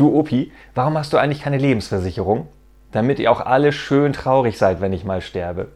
Du Opi, warum hast du eigentlich keine Lebensversicherung? Damit ihr auch alle schön traurig seid, wenn ich mal sterbe.